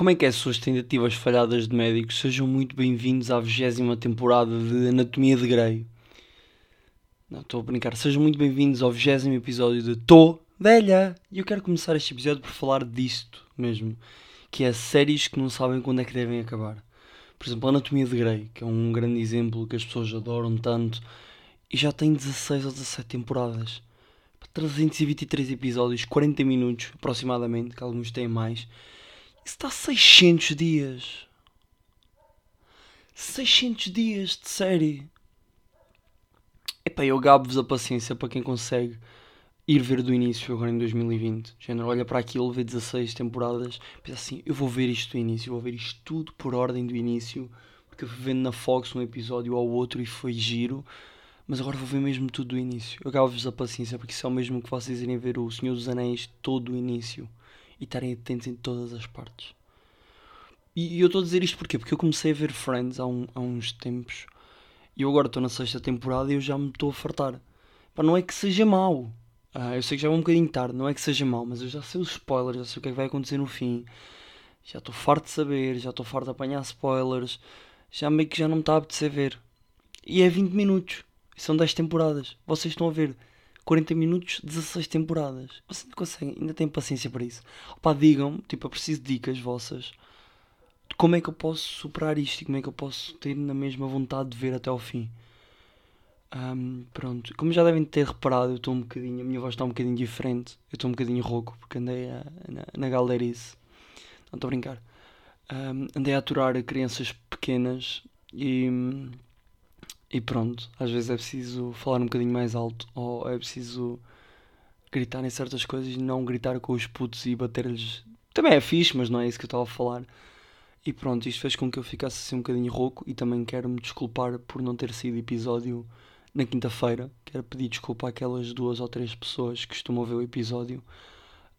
Como é que é, suas tentativas falhadas de médicos? Sejam muito bem-vindos à 20 temporada de Anatomia de Grey. Não, estou a brincar. Sejam muito bem-vindos ao 20 episódio de Tô Velha! E eu quero começar este episódio por falar disto mesmo, que é séries que não sabem quando é que devem acabar. Por exemplo, Anatomia de Grey, que é um grande exemplo que as pessoas adoram tanto, e já tem 16 ou 17 temporadas. 323 episódios, 40 minutos aproximadamente, que alguns têm mais. Está 600 dias. 600 dias de série. Epá, eu gabo-vos a paciência para quem consegue ir ver do início agora em 2020. Género, olha para aquilo, vê 16 temporadas, pensa assim, eu vou ver isto do início, vou ver isto tudo por ordem do início, porque eu fui vendo na Fox um episódio ao outro e foi giro, mas agora vou ver mesmo tudo do início. Eu gabo-vos a paciência, porque isso é o mesmo que vocês irem ver o Senhor dos Anéis todo o início e estarem atentos em todas as partes. E, e eu estou a dizer isto porquê? Porque eu comecei a ver Friends há, um, há uns tempos e eu agora estou na sexta temporada e eu já me estou a fartar. Pá, não é que seja mau. Ah, eu sei que já é um bocadinho tarde, não é que seja mau, mas eu já sei os spoilers, já sei o que é que vai acontecer no fim. Já estou farto de saber, já estou farto de apanhar spoilers. Já meio que já não me está a apetecer ver. E é 20 minutos. São 10 temporadas. Vocês estão a ver 40 minutos, 16 temporadas. Vocês não conseguem, ainda têm paciência para isso. Opá, digam-me, tipo, eu preciso de dicas vossas de como é que eu posso superar isto e como é que eu posso ter na mesma vontade de ver até ao fim. Um, pronto, como já devem ter reparado, eu estou um bocadinho, a minha voz está um bocadinho diferente. Eu estou um bocadinho rouco porque andei a, na, na galerice. Não estou a brincar. Um, andei a aturar crianças pequenas e e pronto, às vezes é preciso falar um bocadinho mais alto ou é preciso gritar em certas coisas e não gritar com os putos e bater-lhes. Também é fixe, mas não é isso que eu estava a falar. E pronto, isto fez com que eu ficasse assim um bocadinho rouco e também quero me desculpar por não ter sido episódio na quinta-feira. Quero pedir desculpa àquelas duas ou três pessoas que costumam ver o episódio.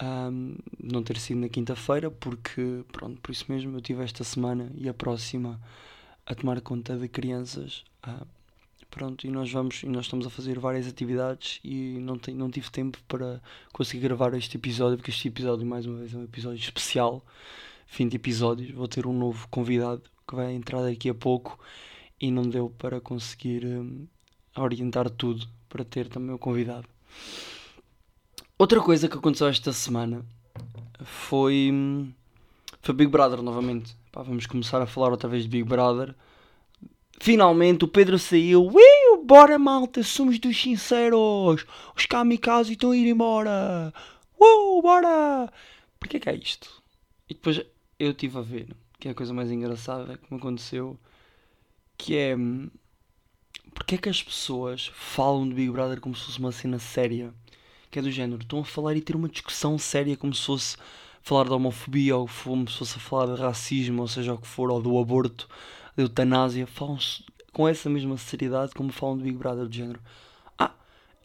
Um, não ter sido na quinta-feira, porque pronto, por isso mesmo eu tive esta semana e a próxima a tomar conta de crianças. Uh, Pronto, e nós vamos e nós estamos a fazer várias atividades e não, tem, não tive tempo para conseguir gravar este episódio, porque este episódio, mais uma vez, é um episódio especial. Fim de episódios, vou ter um novo convidado que vai entrar daqui a pouco e não deu para conseguir um, orientar tudo para ter também o convidado. Outra coisa que aconteceu esta semana foi, hum, foi Big Brother novamente. Pá, vamos começar a falar outra vez de Big Brother Finalmente o Pedro saiu. Uiu, bora malta, somos dos sinceros. Os kamikaze estão a ir embora. Uh, bora! Porquê que é isto? E depois eu estive a ver, que é a coisa mais engraçada que me aconteceu, que é... Porquê é que as pessoas falam de Big Brother como se fosse uma cena séria? Que é do género, estão a falar e ter uma discussão séria como se fosse falar de homofobia ou como se fosse falar de racismo, ou seja o que for, ou do aborto da eutanásia, falam com essa mesma seriedade como falam do Big Brother, do género. Ah,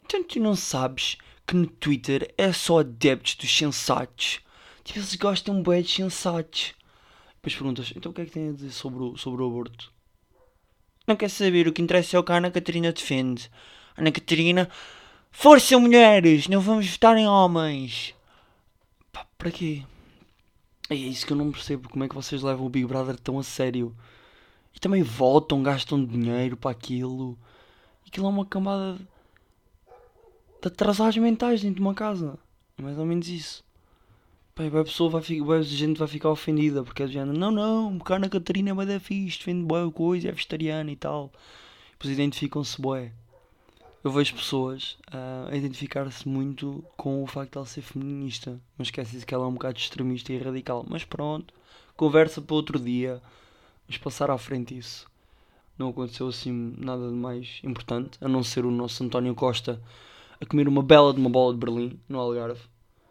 então tu não sabes que no Twitter é só adeptos dos sensatos. Tipo, eles gostam bem de sensatos. Depois perguntas, então o que é que tem a dizer sobre o, sobre o aborto? Não quer saber, o que interessa é o que a Ana Catarina defende. Ana Catarina, força mulheres, não vamos votar em homens. Pá, para quê? É isso que eu não percebo, como é que vocês levam o Big Brother tão a sério. E também votam, gastam dinheiro para aquilo. Aquilo é uma camada de, de atrasados mentais dentro de uma casa. É mais ou menos isso. Pai, a pessoa vai ficar, a gente vai ficar ofendida porque é do não, não, porque a Ana Catarina é da fixe, defende boa coisa, é vegetariana e tal. E depois identificam-se boé. Eu vejo pessoas uh, a identificar-se muito com o facto de ela ser feminista, mas esquece-se que ela é um bocado extremista e radical. Mas pronto, conversa para outro dia. Vamos passar à frente isso. Não aconteceu assim nada de mais importante, a não ser o nosso António Costa a comer uma bela de uma bola de Berlim no Algarve.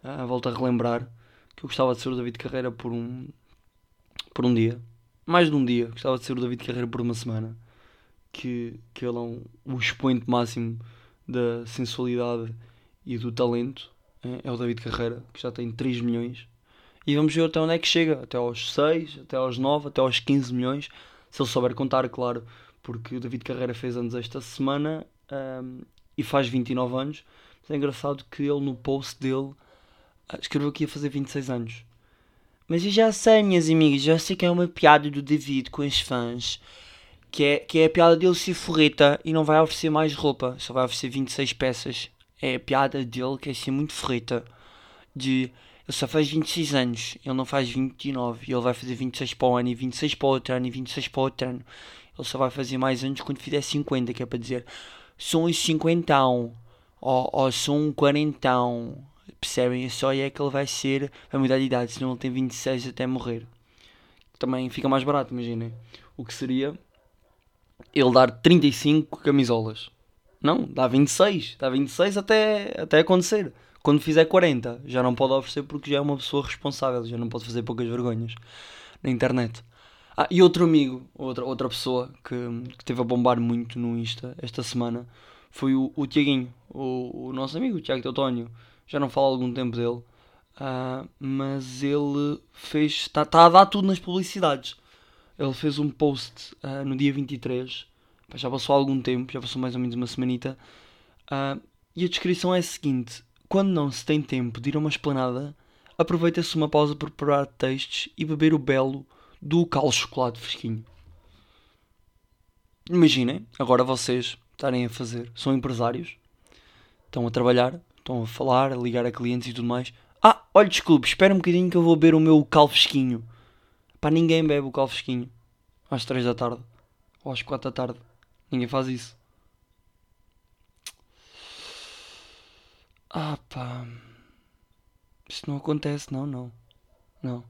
Ah, volto a relembrar que eu gostava de ser o David Carreira por um, por um dia. Mais de um dia. Gostava de ser o David Carreira por uma semana. Que, que ele é um, o expoente máximo da sensualidade e do talento. É, é o David Carreira, que já tem 3 milhões e vamos ver até onde é que chega, até aos 6, até aos 9, até aos 15 milhões, se ele souber contar, claro, porque o David Carreira fez anos esta semana um, e faz 29 anos. Mas é engraçado que ele no post dele ah, escreveu que ia fazer 26 anos. Mas eu já sei, minhas amigas, já sei que é uma piada do David com os fãs. Que é, que é a piada dele ser forreta e não vai oferecer mais roupa, só vai oferecer 26 peças. É a piada dele que é ser muito forreta. De ele só faz 26 anos, ele não faz 29, e ele vai fazer 26 para o ano, e 26 para o outro ano, e 26 para o outro ano. Ele só vai fazer mais anos quando fizer 50, que é para dizer são os 50 ou, ou são um 40. Percebem? Só é que ele vai ser, vai mudar de idade, senão ele tem 26 até morrer. Também fica mais barato, imaginem. O que seria ele dar 35 camisolas. Não, dá 26. Dá 26 até, até acontecer. Quando fizer 40, já não pode oferecer porque já é uma pessoa responsável, já não pode fazer poucas vergonhas na internet. Ah, e outro amigo, outra, outra pessoa que, que teve a bombar muito no Insta esta semana foi o, o Tiaguinho, o, o nosso amigo, o Tiago Teutónio. Já não falo há algum tempo dele, uh, mas ele fez. Está tá a dar tudo nas publicidades. Ele fez um post uh, no dia 23, já passou algum tempo, já passou mais ou menos uma semanita, uh, e a descrição é a seguinte: quando não se tem tempo de ir a uma esplanada, aproveita-se uma pausa para preparar textos e beber o belo do cal chocolate fresquinho. Imaginem, agora vocês estarem a fazer, são empresários, estão a trabalhar, estão a falar, a ligar a clientes e tudo mais. Ah, olha, desculpe, espera um bocadinho que eu vou beber o meu cal fresquinho. Para ninguém bebe o cal fresquinho às 3 da tarde ou às 4 da tarde. Ninguém faz isso. Ah pá. Isto não acontece, não, não. Não.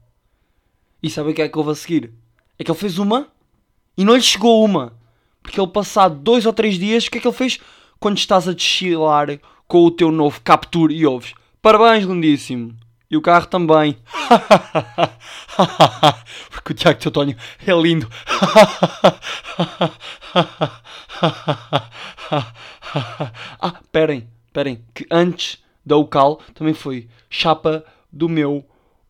E sabe o que é que houve a seguir? É que ele fez uma e não lhe chegou uma. Porque ele passado dois ou três dias, o que é que ele fez? Quando estás a desfilar com o teu novo Capture e ouves Parabéns, lindíssimo. E o carro também. Porque o Tiago Teutónio é lindo. ah, esperem esperem, que antes da Ucal também foi chapa do meu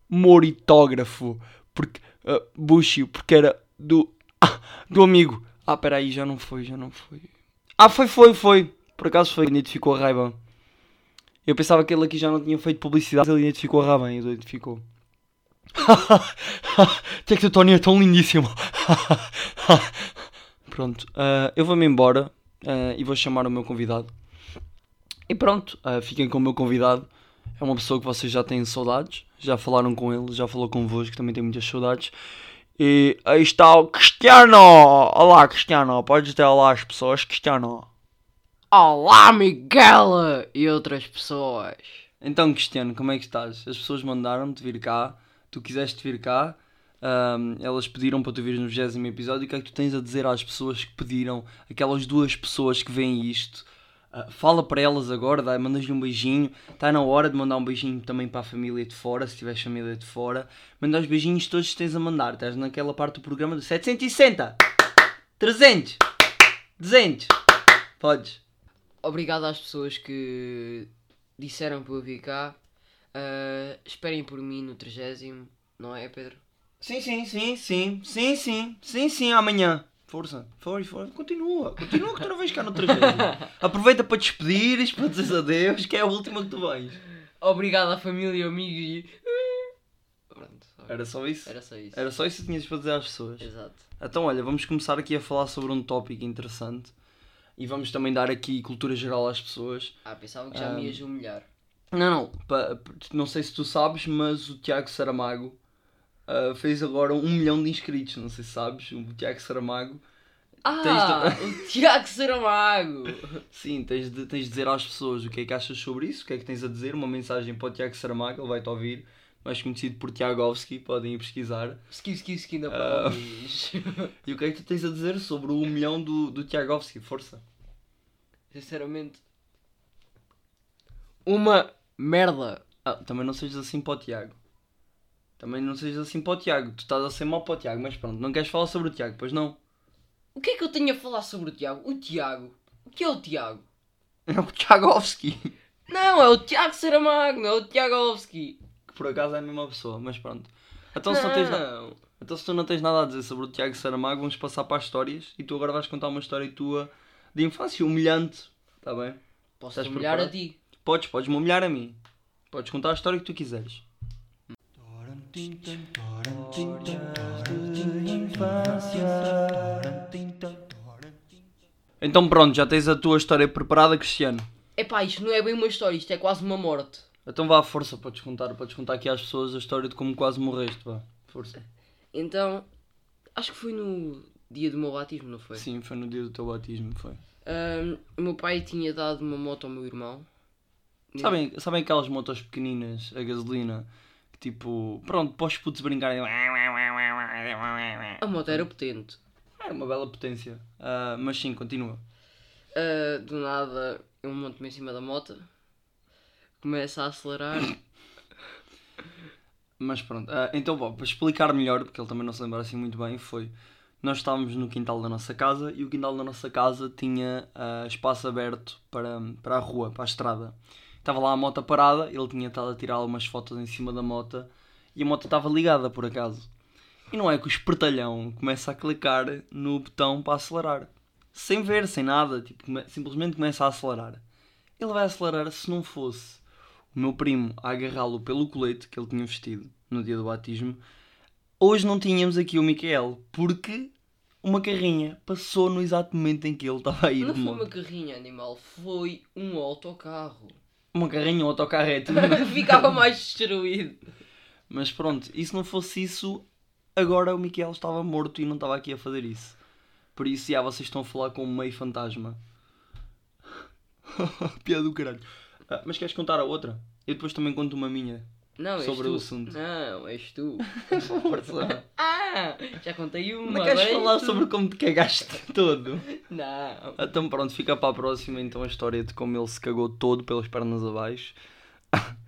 moritógrafo, porque, uh, porque era do, ah, do amigo. Ah, peraí, já não foi, já não foi. Ah, foi, foi, foi. Por acaso foi, identificou a Raiban. Eu pensava que ele aqui já não tinha feito publicidade, ele identificou a Raiban, ele identificou. Até que o Tony é tão lindíssimo. Pronto, uh, eu vou-me embora uh, e vou chamar o meu convidado. E pronto, uh, fiquem com o meu convidado. É uma pessoa que vocês já têm saudades, já falaram com ele, já falou convosco, também tem muitas saudades. E aí está o Cristiano! Olá, Cristiano, podes dizer olá às pessoas, Cristiano. Olá, Miguel! E outras pessoas. Então, Cristiano, como é que estás? As pessoas mandaram-te vir cá, tu quiseste vir cá, um, elas pediram para tu vir no 20 episódio. O que é que tu tens a dizer às pessoas que pediram, aquelas duas pessoas que veem isto? Uh, fala para elas agora, mandas-lhe um beijinho. Está na hora de mandar um beijinho também para a família de fora, se tiveres família de fora. Manda os beijinhos todos que tens a mandar. Estás naquela parte do programa do 760, 300, 200. Podes. Obrigado às pessoas que disseram para eu vir cá. Uh, esperem por mim no 30, não é, Pedro? Sim, sim, sim, sim, sim, sim, sim, sim, amanhã. Força, foi, foi, continua, continua que tu não vens cá noutra vez. Aproveita para despedires, para dizer adeus, que é a última que tu vens. Obrigado à família, amigos e. Pronto, Era só isso? Era só isso. Era só isso que tinhas para dizer às pessoas. Exato. Então, olha, vamos começar aqui a falar sobre um tópico interessante e vamos também dar aqui cultura geral às pessoas. Ah, pensava que já um... me ias humilhar. Não, não, pa, não sei se tu sabes, mas o Tiago Saramago uh, fez agora um milhão de inscritos, não sei se sabes, o Tiago Saramago. Ah, de... o Tiago Saramago! Sim, tens de, tens de dizer às pessoas o que é que achas sobre isso, o que é que tens a dizer, uma mensagem para o Tiago Saramago, ele vai-te ouvir, mais conhecido por Tiagovski, podem ir pesquisar. Ski, ski, ski, ainda uh, E o que é que tu tens a dizer sobre o milhão do, do Tiagovski? Força! Sinceramente, uma merda! Ah, também não sejas assim para o Tiago. Também não sejas assim para o Tiago. Tu estás a ser mal para o Tiago, mas pronto, não queres falar sobre o Tiago, pois não? O que é que eu tenho a falar sobre o Tiago? O Tiago? O que é o Tiago? É o Tiagovski. Não, é o Tiago Saramago, não é o Tiagovski. Que por acaso é a mesma pessoa, mas pronto. Então se, não tens na... então se tu não tens nada a dizer sobre o Tiago Saramago, vamos passar para as histórias e tu agora vais contar uma história tua de infância humilhante. Está bem? Posso humilhar a ti? Podes, podes me humilhar a mim. Podes contar a história que tu quiseres. Então pronto, já tens a tua história preparada, Cristiano. Epá, isto não é bem uma história, isto é quase uma morte. Então vá à força, podes contar, podes contar aqui às pessoas a história de como quase morreste, vá. Força. Então, acho que foi no dia do meu batismo, não foi? Sim, foi no dia do teu batismo, foi. O meu pai tinha dado uma moto ao meu irmão. Sabem, sabem aquelas motos pequeninas, a gasolina, tipo, pronto, para os putos brincarem. A moto era potente. É uma bela potência. Ah, mas sim, continua. Ah, do nada, eu monto-me em cima da moto, começo a acelerar. Mas pronto, ah, então bom, para explicar melhor, porque ele também não se lembra assim muito bem, foi. Nós estávamos no quintal da nossa casa e o quintal da nossa casa tinha ah, espaço aberto para, para a rua, para a estrada. Estava lá a moto parada, ele tinha estado a tirar algumas fotos em cima da moto e a moto estava ligada por acaso. E não é que o espertalhão começa a clicar no botão para acelerar. Sem ver, sem nada, tipo, simplesmente começa a acelerar. Ele vai acelerar se não fosse o meu primo a agarrá-lo pelo colete que ele tinha vestido no dia do batismo. Hoje não tínhamos aqui o Micael, porque uma carrinha passou no exato momento em que ele estava a ir Não foi uma carrinha animal, foi um autocarro. Uma carrinha, um autocarro é tudo. Ficava mais destruído. Mas pronto, e se não fosse isso, agora o Miquel estava morto e não estava aqui a fazer isso. Por isso, já vocês estão a falar com um meio fantasma. Piada do caralho. Ah, mas queres contar a outra? Eu depois também conto uma minha. Não, és Sobre tu. o assunto. Não, és tu. Força. Já contei uma. Não queres falar sobre como te cagaste todo? Não. Então pronto, fica para a próxima então a história de como ele se cagou todo pelas pernas abaixo.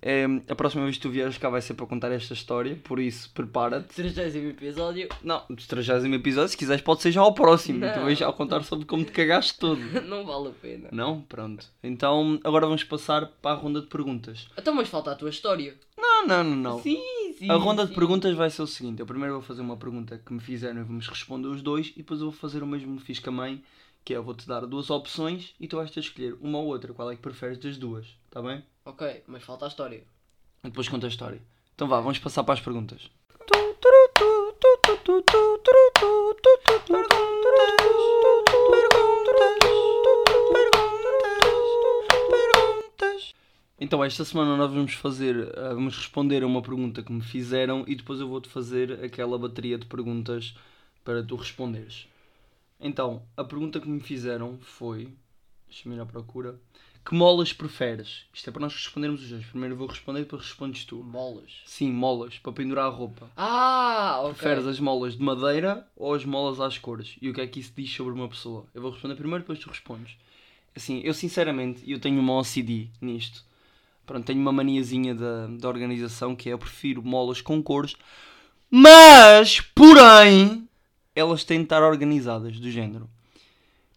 É, a próxima vez que tu vieres cá vai ser para contar esta história, por isso prepara-te. 30 episódio. Não, dos 30 episódios, se quiseres pode ser já ao próximo. Não. Tu vais já contar sobre como te cagaste todo. Não vale a pena. Não? Pronto. Então agora vamos passar para a ronda de perguntas. Então, mas falta a tua história. Não, não, não, não. Sim, sim. A ronda de sim. perguntas vai ser o seguinte: eu primeiro vou fazer uma pergunta que me fizeram e vamos responder os dois, e depois eu vou fazer o mesmo que fiz com a mãe, que é eu vou-te dar duas opções e tu vais ter de escolher uma ou outra, qual é que preferes das duas, está bem? Ok, mas falta a história. E depois conta a história. Então vá, vamos passar para as perguntas. Então, esta semana nós vamos fazer, ah, vamos responder a uma pergunta que me fizeram e depois eu vou-te fazer aquela bateria de perguntas para tu responderes. Então, a pergunta que me fizeram foi, deixa-me ir à procura, que molas preferes? Isto é para nós respondermos os dois. Primeiro vou responder e depois respondes tu. Molas. Sim, molas, para pendurar a roupa. Ah, ok. Preferes as molas de madeira ou as molas às cores? E o que é que isso diz sobre uma pessoa? Eu vou responder primeiro, depois tu respondes. Assim, eu sinceramente, eu tenho uma OCD nisto. Pronto, tenho uma maniazinha da, da organização que é eu prefiro molas com cores, mas, porém, elas têm de estar organizadas, do género.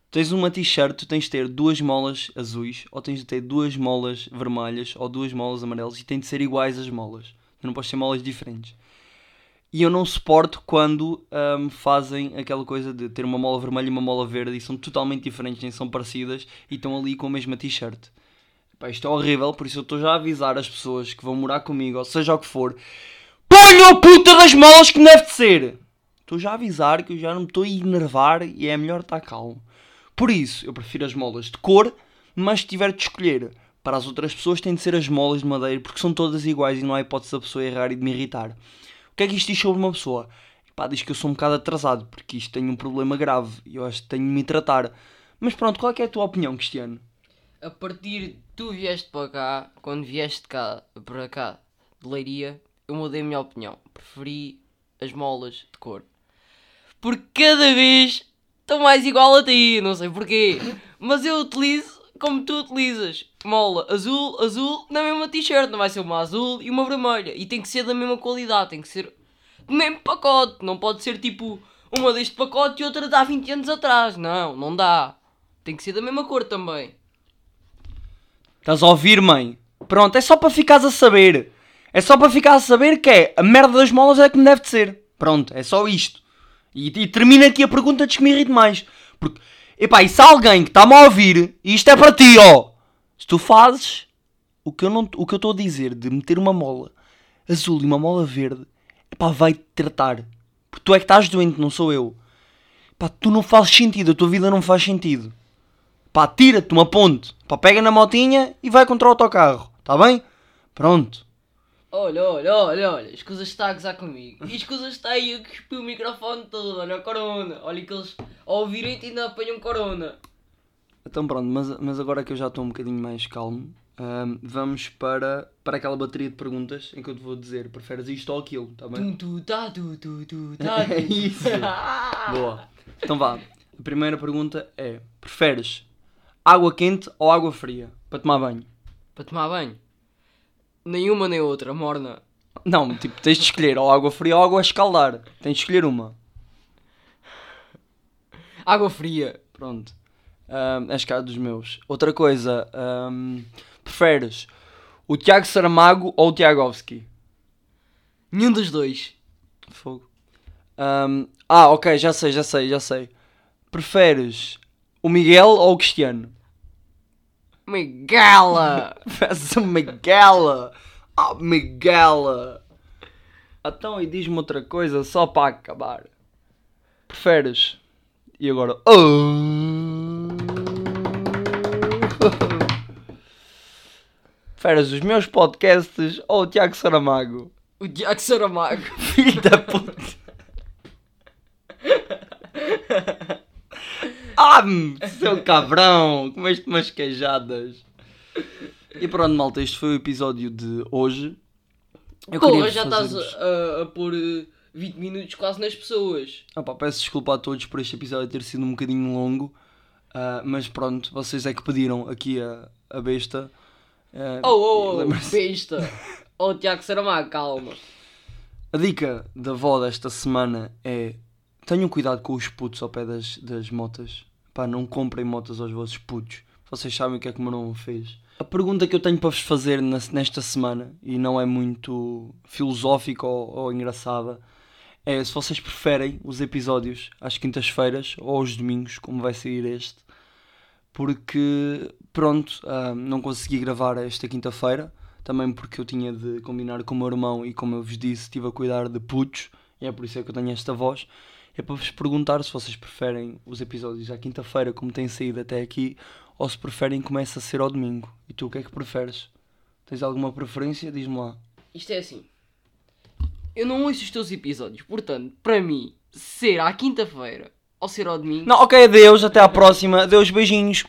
Tens uma t-shirt, tu tens de ter duas molas azuis, ou tens de ter duas molas vermelhas, ou duas molas amarelas, e têm de ser iguais as molas. Tu não podes ter molas diferentes. E eu não suporto quando ahm, fazem aquela coisa de ter uma mola vermelha e uma mola verde e são totalmente diferentes, nem são parecidas e estão ali com a mesma t-shirt. Pá, isto é horrível, por isso eu estou já a avisar as pessoas que vão morar comigo, ou seja o que for, ponham a puta das molas que deve de ser! Estou já a avisar que eu já não me estou a enervar e é melhor estar calmo. Por isso, eu prefiro as molas de cor, mas se tiver de escolher para as outras pessoas, tem de ser as molas de madeira, porque são todas iguais e não há hipótese da pessoa errar e de me irritar. O que é que isto diz sobre uma pessoa? Pá, diz que eu sou um bocado atrasado, porque isto tem um problema grave e eu acho que tenho de me tratar. Mas pronto, qual é, é a tua opinião, Cristiano? A partir de tu vieste para cá, quando vieste cá, para cá, de Leiria, eu mudei a minha opinião. Preferi as molas de cor. Porque cada vez estou mais igual a ti, não sei porquê. Mas eu utilizo como tu utilizas. Mola azul, azul, na mesma t-shirt. Não vai ser uma azul e uma vermelha. E tem que ser da mesma qualidade, tem que ser do mesmo pacote. Não pode ser tipo uma deste pacote e outra de há 20 anos atrás. Não, não dá. Tem que ser da mesma cor também. Estás a ouvir, mãe? Pronto, é só para ficares a saber. É só para ficar a saber que é a merda das molas é como deve de ser. Pronto, é só isto. E, e termina aqui a pergunta antes que me irrite mais. Porque, epá, e se alguém que está-me a ouvir, isto é para ti, ó. Se tu fazes o que eu não- o que eu estou a dizer de meter uma mola azul e uma mola verde, epá, vai-te tratar. Porque tu é que estás doente, não sou eu. Pá, tu não fazes sentido, a tua vida não faz sentido. Pá, tira-te uma ponte. Pá, pega na motinha e vai contra o autocarro. Está bem? Pronto. Olha, olha, olha, olha, escusas está a gozar comigo. E escusas está aí a cuspir o microfone todo, olha a corona. Olha que eles ao ouvirem-te ainda apanham corona. Então pronto, mas, mas agora que eu já estou um bocadinho mais calmo, ahm, vamos para, para aquela bateria de perguntas em que eu te vou dizer, preferes isto ou aquilo, está bem? Tum, tu, tá, tu, tu, tu, tá, É tu. isso. Boa. Então vá. A primeira pergunta é: preferes água quente ou água fria para tomar banho? Para tomar banho. Nenhuma nem outra, morna. Não, tipo, tens de escolher ou água fria ou água a escaldar. Tens de escolher uma. Água fria. Pronto. Ahm, és cá dos meus. Outra coisa, ahm, preferes o Tiago Saramago ou o Tiagovski? Nenhum dos dois. Fogo. Ahm, ah, ok, já sei, já sei, já sei. Preferes o Miguel ou o Cristiano? Miguela! Preferes o Miguel? Ah, Miguel! Então, e diz-me outra coisa só para acabar. Preferes? E agora? Preferes os meus podcasts ou o Tiago Saramago? o Tiago Saramago. Filho da puta! Seu cabrão! Comeste umas queijadas. E pronto, malta, este foi o episódio de hoje. Eu Pô, já estás a, a pôr eh, 20 minutos quase nas pessoas. Ah pá, peço desculpa a todos por este episódio ter sido um bocadinho longo. ah, mas pronto, vocês é que pediram aqui a, a besta. Ah, Oh, oh, oh, besta. Oh, Tiago Saramago, calma. A dica da avó desta semana é tenham cuidado com os putos ao pé das, das motas. Pá, não comprem motas aos vossos putos. Vocês sabem o que é que o meu irmão fez. A pergunta que eu tenho para vos fazer nesta semana, e não é muito filosófica ou, ou engraçada, é se vocês preferem os episódios às quintas-feiras ou aos domingos, como vai sair este. Porque, pronto, ah, não consegui gravar esta quinta-feira também porque eu tinha de combinar com o meu irmão e como eu vos disse, estive a cuidar de putos, e é por isso é que eu tenho esta voz. É para vos perguntar se vocês preferem os episódios à quinta-feira, como têm saído até aqui, ou se preferem comece a ser ao domingo. E tu o que é que preferes? Tens alguma preferência? Diz-me lá. Isto é assim. Eu não ouço os teus episódios, portanto, para mim, ser à quinta-feira ou ser ao domingo, Não, ok, adeus, até à próxima. Adeus, beijinhos.